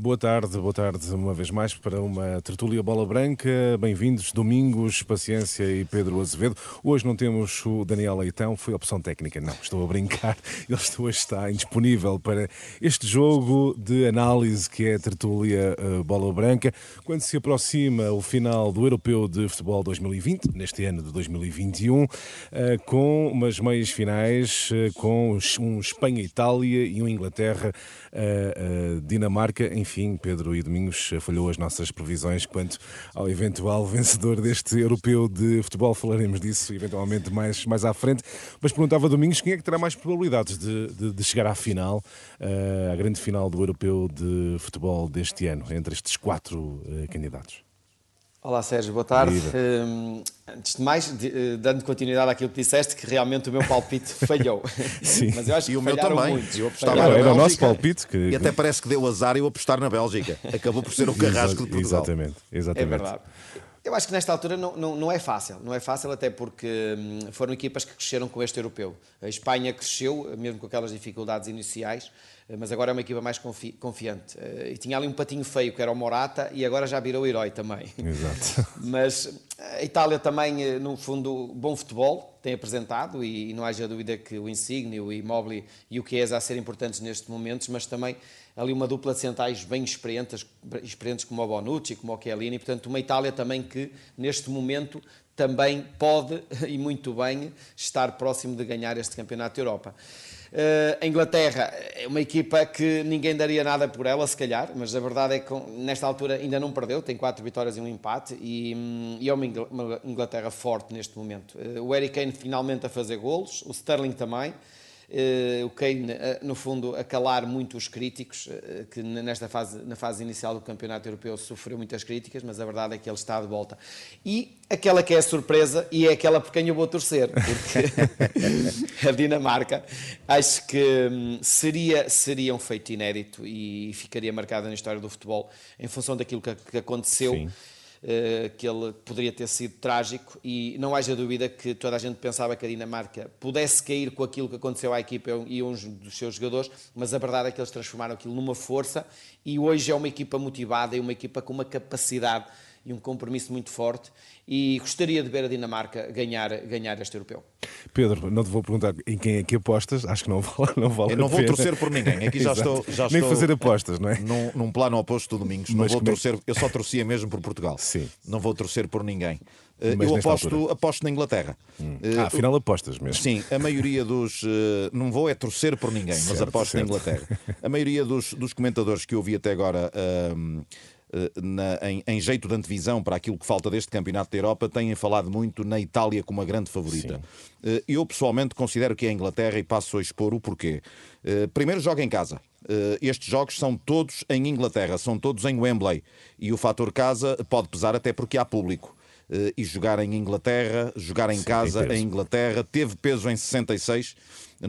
Boa tarde, boa tarde uma vez mais para uma tertúlia bola branca. Bem-vindos, Domingos, Paciência e Pedro Azevedo. Hoje não temos o Daniel Leitão, foi opção técnica. Não, estou a brincar. Ele hoje está indisponível para este jogo de análise que é a tertúlia uh, bola branca. Quando se aproxima o final do Europeu de Futebol 2020, neste ano de 2021, uh, com umas meias finais, uh, com um Espanha-Itália e um Inglaterra-Dinamarca. Enfim, Pedro e Domingos falhou as nossas previsões quanto ao eventual vencedor deste europeu de futebol. Falaremos disso eventualmente mais, mais à frente. Mas perguntava Domingos quem é que terá mais probabilidades de, de, de chegar à final, uh, à grande final do europeu de futebol deste ano, entre estes quatro uh, candidatos. Olá Sérgio, boa tarde. Um, antes de mais, de, uh, dando continuidade àquilo que disseste, que realmente o meu palpite falhou. Sim. Mas eu acho e que o meu também. Muito. Eu apostava na Era o nosso palpite. Que... E até parece que deu azar eu apostar na Bélgica. Acabou por ser o carrasco de Portugal. Exatamente, exatamente. É verdade. Eu acho que nesta altura não, não, não, é fácil. Não é fácil até porque hum, foram equipas que cresceram com este europeu. A Espanha cresceu, mesmo com aquelas dificuldades iniciais, mas agora é uma equipa mais confi confiante. Eh, e tinha ali um patinho feio que era o Morata e agora já virou herói também. Exato. mas a Itália também, eh, no fundo, bom futebol tem apresentado e, não haja dúvida que o Insigne, o Immobile e o Chiesa a ser importantes nestes momentos, mas também ali uma dupla de centrais bem experientes, experientes como o Bonucci, como o Chiellini, portanto uma Itália também que neste momento também pode e muito bem estar próximo de ganhar este campeonato da Europa. Uh, a Inglaterra é uma equipa que ninguém daria nada por ela, se calhar, mas a verdade é que nesta altura ainda não perdeu, tem quatro vitórias e um empate e, hum, e é uma Inglaterra forte neste momento. Uh, o Harry Kane finalmente a fazer golos, o Sterling também. Uh, o Kane, uh, no fundo, a calar muito os críticos, uh, que nesta fase, na fase inicial do Campeonato Europeu sofreu muitas críticas, mas a verdade é que ele está de volta. E aquela que é a surpresa, e é aquela por quem eu vou torcer, porque a Dinamarca, acho que um, seria, seria um feito inédito e ficaria marcada na história do futebol em função daquilo que, que aconteceu. Sim eh, que ele poderia ter sido trágico e não haja dúvida que toda a gente pensava que a Dinamarca pudesse cair com aquilo que aconteceu à equipa e uns dos seus jogadores, mas a verdade é que eles transformaram aquilo numa força e hoje é uma equipa motivada e uma equipa com uma capacidade e um compromisso muito forte e gostaria de ver a Dinamarca ganhar, ganhar este europeu. Pedro, não te vou perguntar em quem é que apostas, acho que não vale, não vale Eu não vou torcer por ninguém, aqui já estou, já Nem estou fazer apostas, não é? Num, num plano oposto do Domingos, não vou é torcer, eu só torcia mesmo por Portugal, Sim. não vou torcer por ninguém. Eh, Mas eu aposto, aposto na Inglaterra. Hum. Uh, ah, afinal apostas mesmo. Sim, a maioria dos. Uh, não vou é torcer por ninguém, certo, mas aposto certo. na Inglaterra. A maioria dos, dos comentadores que eu vi até agora. Uh, eh, na, em, em, jeito de antevisão para aquilo que falta deste Campeonato da Europa, têm falado muito na Itália como a grande favorita. Sim. Eh, eu pessoalmente considero que é a Inglaterra e passo a expor o porquê. Eh, primeiro, joga em casa. Estes jogos são todos em Inglaterra, são todos em Wembley. E o fator casa pode pesar até porque há público. E jogar em Inglaterra, jogar em Sim, casa em Inglaterra, teve peso em 66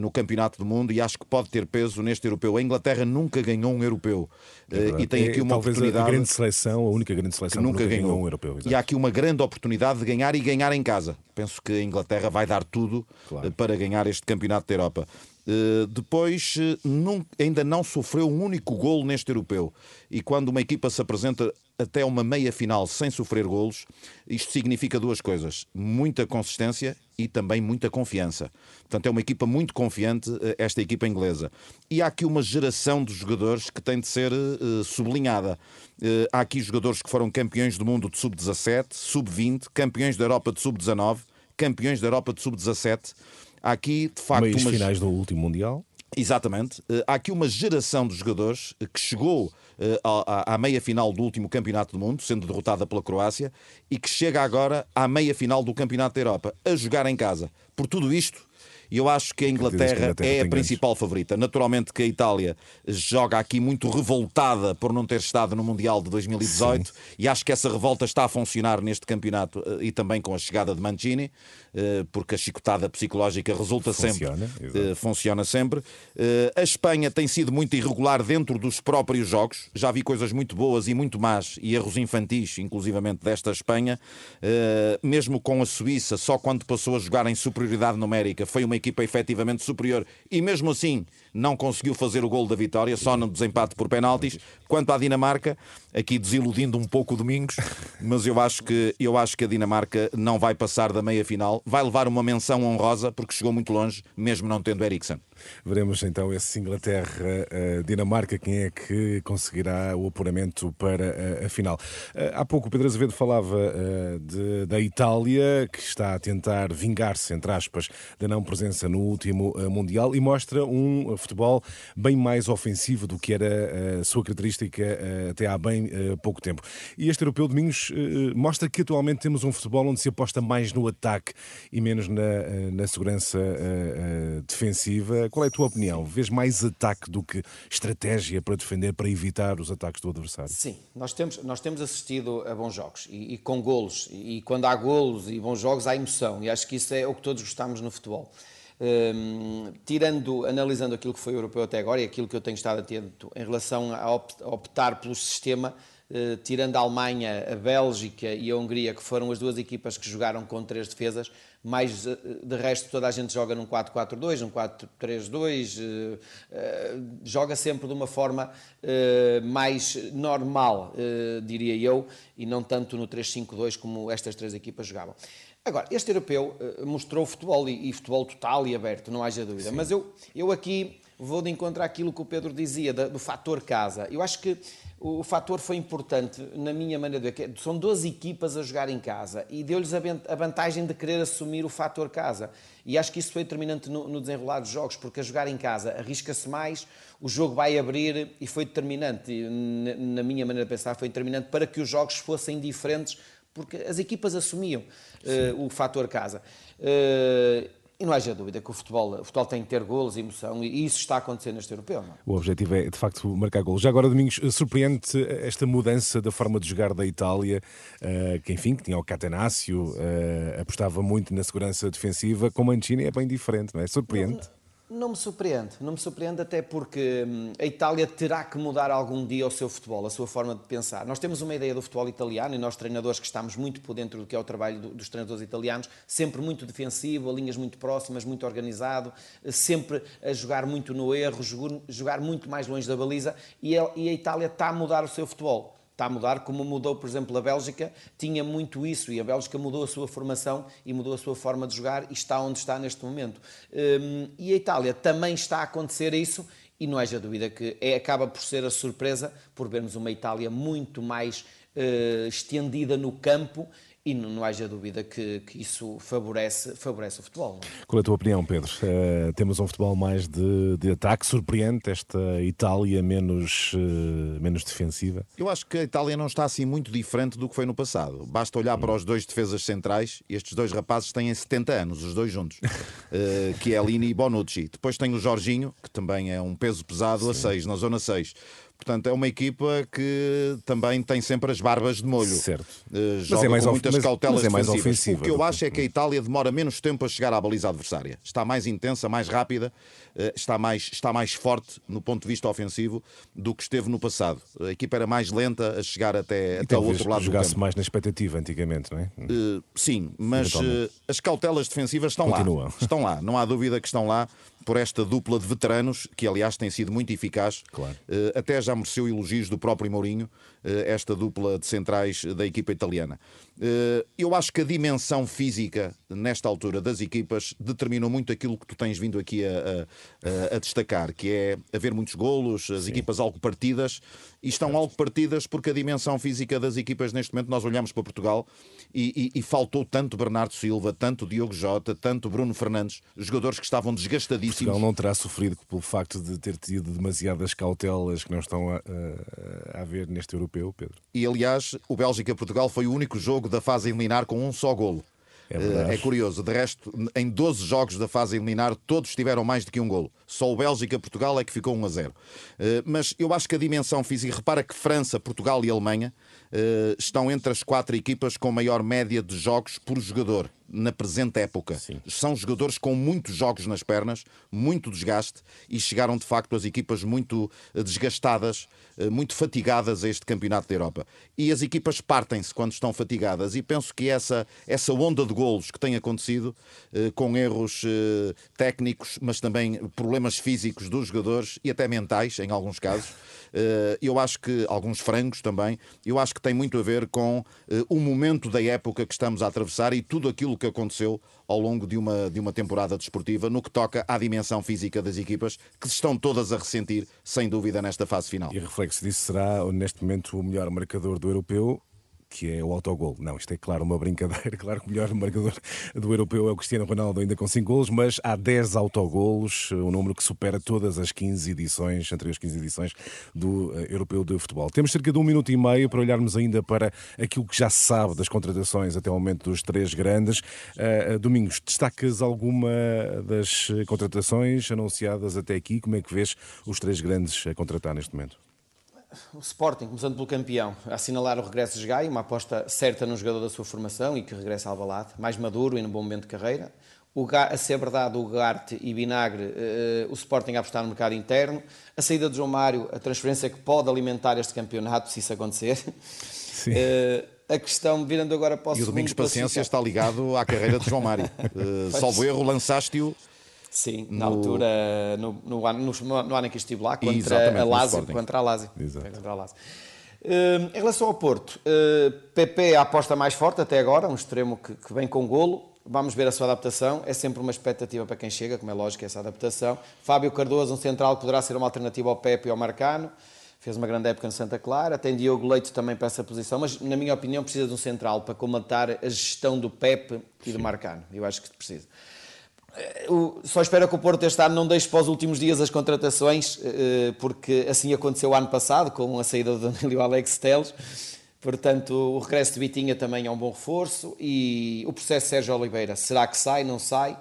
no Campeonato do Mundo e acho que pode ter peso neste europeu. A Inglaterra nunca ganhou um europeu é e tem aqui uma é, oportunidade. A grande seleção, a única grande seleção que nunca, nunca ganhou. ganhou um europeu. Exato. E há aqui uma grande oportunidade de ganhar e ganhar em casa. Penso que a Inglaterra vai dar tudo claro. Eh, para ganhar este Campeonato da Europa. Uh, depois, num, ainda não sofreu um único golo neste europeu. E quando uma equipa se apresenta até uma meia final sem sofrer golos, isto significa duas coisas: muita consistência e também muita confiança. Portanto, é uma equipa muito confiante, eh, esta equipa inglesa. E há aqui uma geração de jogadores que tem de ser uh, sublinhada. Uh, há aqui jogadores que foram campeões do mundo de sub-17, sub-20, campeões da Europa de sub-19, campeões da Europa de sub-17. Há aqui, de facto, Meios umas... finais do último Mundial. Exatamente. Uh, há aqui uma geração de jogadores que chegou à, à, meia final do último Campeonato do Mundo, sendo derrotada pela Croácia, e que chega agora à meia final do Campeonato da Europa, a jogar em casa. Por tudo isto, e eu acho que a Inglaterra, é a principal favorita. Naturalmente que a Itália joga aqui muito revoltada por não ter estado no Mundial de 2018 Sim. e acho que essa revolta está a funcionar neste campeonato eh, e também com a chegada de Mancini, eh, porque a chicotada psicológica resulta funciona, sempre, eh, funciona sempre. A Espanha tem sido muito irregular dentro dos próprios jogos. Já vi coisas muito boas e muito más e erros infantis, inclusivamente desta Espanha. Mesmo com a Suíça, só quando passou a jogar em superioridade numérica, foi uma equipa efetivamente superior. E mesmo assim não conseguiu fazer o gol da vitória, só no desempate por penaltis. Quanto à Dinamarca, aqui desiludindo um pouco o Domingos, mas eu acho que eu acho que a Dinamarca não vai passar da meia final, vai levar uma menção honrosa porque chegou muito longe, mesmo não tendo Eriksen. Veremos então esse Inglaterra-Dinamarca, quem é que conseguirá o apuramento para a final. Há pouco o Pedro Azevedo falava de, da Itália, que está a tentar vingar-se, entre aspas, da não presença no último Mundial e mostra um futebol bem mais ofensivo do que era a sua característica até há bem pouco tempo. E este europeu Domingos mostra que atualmente temos um futebol onde se aposta mais no ataque e menos na, na segurança defensiva. Qual é a tua opinião? Vês mais ataque do que estratégia para defender, para evitar os ataques do adversário? Sim, nós temos, nós temos assistido a bons jogos e, e com golos. E quando há golos e bons jogos, há emoção. E acho que isso é o que todos gostamos no futebol. Um, tirando, analisando aquilo que foi europeu até agora e aquilo que eu tenho estado atento em relação a optar pelo sistema, uh, tirando a Alemanha, a Bélgica e a Hungria, que foram as duas equipas que jogaram com três defesas, mais uh, de resto toda a gente joga num 4-4-2, num 4-3-2, uh, joga sempre de uma forma mais normal, diria eu, e não tanto no 3-5-2 como estas três equipas jogavam. Agora, este europeu uh, mostrou futebol e, e, futebol total e aberto, não haja dúvida. Sim. Mas eu, eu aqui vou de encontro àquilo que o Pedro dizia, do, do fator casa. Eu acho que o, o fator foi importante, na minha maneira de ver. São 12 equipas a jogar em casa e deu-lhes a, a, vantagem de querer assumir o fator casa. E acho que isso foi determinante no, no desenrolar dos jogos, porque a jogar em casa arrisca-se mais, o jogo vai abrir e foi determinante, na, na minha maneira de pensar, foi determinante para que os jogos fossem diferentes porque as equipas assumiam uh, o fator casa. Uh, e não haja dúvida que o futebol, o futebol tem que ter golos e emoção, e isso está a acontecer neste europeu. Não? É? O objetivo é, de facto, marcar golos. Já agora, Domingos, surpreende esta mudança da forma de jogar da Itália, que, enfim, que tinha o Catenaccio, apostava muito na segurança defensiva, com o Mancini é bem diferente, não é? Surpreende. Não, não. Não me surpreende, não me surpreende até porque hum, a Itália terá que mudar algum dia o seu futebol, a sua forma de pensar. Nós temos uma ideia do futebol italiano e nós treinadores que estamos muito por dentro do que é o trabalho dos treinadores italianos, sempre muito defensivo, linhas muito próximas, muito organizado, sempre a jogar muito no erro, jogar muito mais longe da baliza e a Itália está a mudar o seu futebol está a mudar, como mudou, por exemplo, a Bélgica, tinha muito isso e a Bélgica mudou a sua formação e mudou a sua forma de jogar e está onde está neste momento. Hum, e a Itália também está a acontecer isso e não haja dúvida que é, acaba por ser a surpresa por vermos uma Itália muito mais uh, estendida no campo e não, não haja dúvida que, que, isso favorece, favorece o futebol. É? Qual é a tua opinião, Pedro? Uh, temos um futebol mais de, de ataque, surpreende esta Itália menos, uh, menos defensiva? Eu acho que a Itália não está assim muito diferente do que foi no passado. Basta olhar hum. para os dois defesas centrais, estes dois rapazes têm 70 anos, os dois juntos, uh, que é Lini e Bonucci. Depois tem o Jorginho, que também é um peso pesado Sim. a 6, na zona 6. Portanto, é uma equipa que também tem sempre as barbas de molho. Certo. Uh, joga é com muitas mas, cautelas mas é mais ofensiva. O que eu acho é que a Itália demora menos tempo a chegar à baliza adversária. Está mais intensa, mais rápida, uh, está, mais, está mais forte no ponto de vista ofensivo do que esteve no passado. A equipa era mais lenta a chegar até, até o outro lado jogasse mais na expectativa antigamente, não é? Uh, sim, mas as cautelas defensivas estão Continuam. lá. Estão lá, não há dúvida que estão lá por esta dupla de veteranos, que aliás tem sido muito eficaz. Claro. Até já mereceu elogios do próprio Mourinho, esta dupla de centrais da equipa italiana. Eh, eu acho que a dimensão física, nesta altura, das equipas determinou muito aquilo que tu tens vindo aqui a, a, a destacar, que é haver muitos golos, as Sim. equipas algo partidas, e estão algo partidas porque a dimensão física das equipas, neste momento, nós olhamos para Portugal e, e, e faltou tanto Bernardo Silva, tanto Diogo Jota, tanto Bruno Fernandes, jogadores que estavam desgastadíssimos. Portugal não terá sofrido pelo facto de ter tido demasiadas cautelas que não estão a, a, a haver neste europeu, Pedro? E aliás, o Bélgica-Portugal foi o único jogo da fase eliminar com um só golo. É, é, curioso, de resto, em 12 jogos da fase eliminar, todos tiveram mais do que um golo. Só o Bélgica-Portugal é que ficou 1 a 0. Eh, mas eu acho que a dimensão física, repara que França, Portugal e Alemanha eh, estão entre as quatro equipas com maior média de jogos por jogador na presente época. Sim. São jogadores com muitos jogos nas pernas, muito desgaste e chegaram de facto as equipas muito eh, desgastadas, eh, muito fatigadas a este campeonato da Europa. E as equipas partem-se quando estão fatigadas e penso que essa, essa onda de golos que tem acontecido, eh, com erros técnicos, mas também problemas físicos dos jogadores e até mentais, em alguns casos, eu acho que alguns frangos também, eu acho que tem muito a ver com o momento da época que estamos a atravessar e tudo aquilo que aconteceu ao longo de uma, de uma temporada desportiva no que toca à dimensão física das equipas, que estão todas a ressentir, sem dúvida, nesta fase final. E reflexo disso será, neste momento, o melhor marcador do europeu, que é o autogol. Não, isto é claro uma brincadeira. Claro que o melhor marcador do europeu é o Cristiano Ronaldo, ainda com 5 golos, mas há 10 autogolos, um número que supera todas as 15 edições, entre as 15 edições do uh, europeu de futebol. Temos cerca de um minuto e meio para olharmos ainda para aquilo que já se sabe das contratações até o momento dos três grandes. Uh, Domingos, destacas alguma das contratações anunciadas até aqui? Como é que vês os três grandes a contratar neste momento? O Sporting, começando pelo campeão, a assinalar o regresso de Gai, uma aposta certa no jogador da sua formação e que regressa ao Alvalade, mais maduro e num bom momento de carreira. O, a ser verdade, o Garte e Vinagre, uh, o Sporting a apostar no mercado interno. A saída de João Mário, a transferência que pode alimentar este campeonato, se isso acontecer. Uh, a questão, virando agora para o E o Domingos Paciência está ligado à carreira de João Mário. Uh, salvo erro, lançaste-o Sim, no... na altura, no, no, ano, no, no ano em que estive lá, contra a Lazio. Contra a Lazio. Contra a Lazio. Uh, em relação ao Porto, uh, PP a aposta mais forte até agora, um extremo que, que vem com golo. Vamos ver a sua adaptação. É sempre uma expectativa para quem chega, como é lógico, essa adaptação. Fábio Cardoso, um central que poderá ser uma alternativa ao Pepe e ao Marcano. Fez uma grande época no Santa Clara. Tem Diogo Leite também para essa posição, mas, na minha opinião, precisa de um central para comatar a gestão do Pepe e do Marcano. Eu acho que precisa. Só espero que o Porto este ano não deixe para os últimos dias as contratações, eh, porque assim aconteceu ano passado com a saída do Danilo Alex Teles. Portanto, o regresso de Vitinha também é um bom reforço e o processo de Sérgio Oliveira, será que sai, não sai?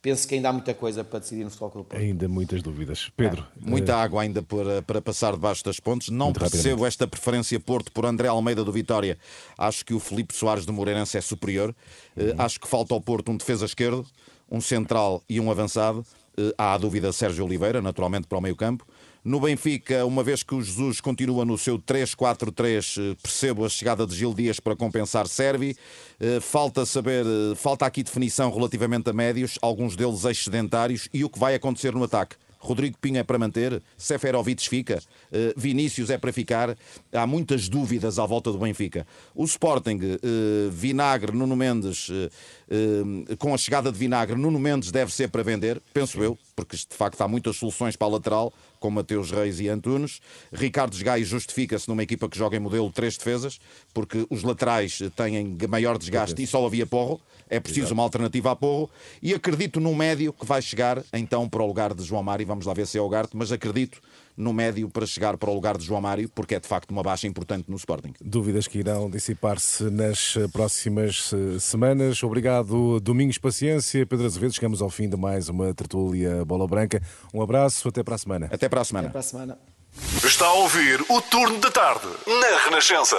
Penso que ainda há muita coisa para decidir no Futebol Clube Porto. Ainda muitas dúvidas. Pedro. É. Muita uh... água ainda para, para passar debaixo das pontes. Não percebo esta preferência Porto por André Almeida do Vitória. Acho que o Felipe Soares do Moreirense é superior. Uhum. Uh, acho que falta ao Porto um defesa esquerdo um central e um avançado. Eh, há a dúvida Sérgio Oliveira, naturalmente, para o meio-campo. No Benfica, uma vez que o Jesus continua no seu 3-4-3, eh, percebo a chegada de Gil Dias para compensar Servi. Eh, falta saber, falta aqui definição relativamente a médios, alguns deles excedentários, e o que vai acontecer no ataque. Rodrigo Pinho é para manter, Seferovic fica, uh, Vinícius é para ficar. Há muitas dúvidas à volta do Benfica. O Sporting, uh, Vinagre, Nuno Mendes, uh, com a chegada de Vinagre, Nuno Mendes deve ser para vender, penso eu, porque de facto há muitas soluções para a lateral, com Mateus Reis e Antunes. Ricardo Gai justifica-se numa equipa que joga em modelo três defesas, porque os laterais têm maior desgaste e só havia Porro. É preciso Exato. uma alternativa a Porro. E acredito no médio que vai chegar então para o lugar de João Mário. Vamos lá ver se é o Garte, mas acredito no médio para chegar para o lugar de João Mário, porque é de facto uma baixa importante no Sporting. Dúvidas que irão dissipar-se nas próximas eh, semanas. Obrigado, Domingos Paciência, Pedro Azevedo. Chegamos ao fim de mais uma tertúlia Bola Branca. Um abraço, até para a semana. Até para a semana. Até para a semana. Está a ouvir o turno da tarde na Renascença.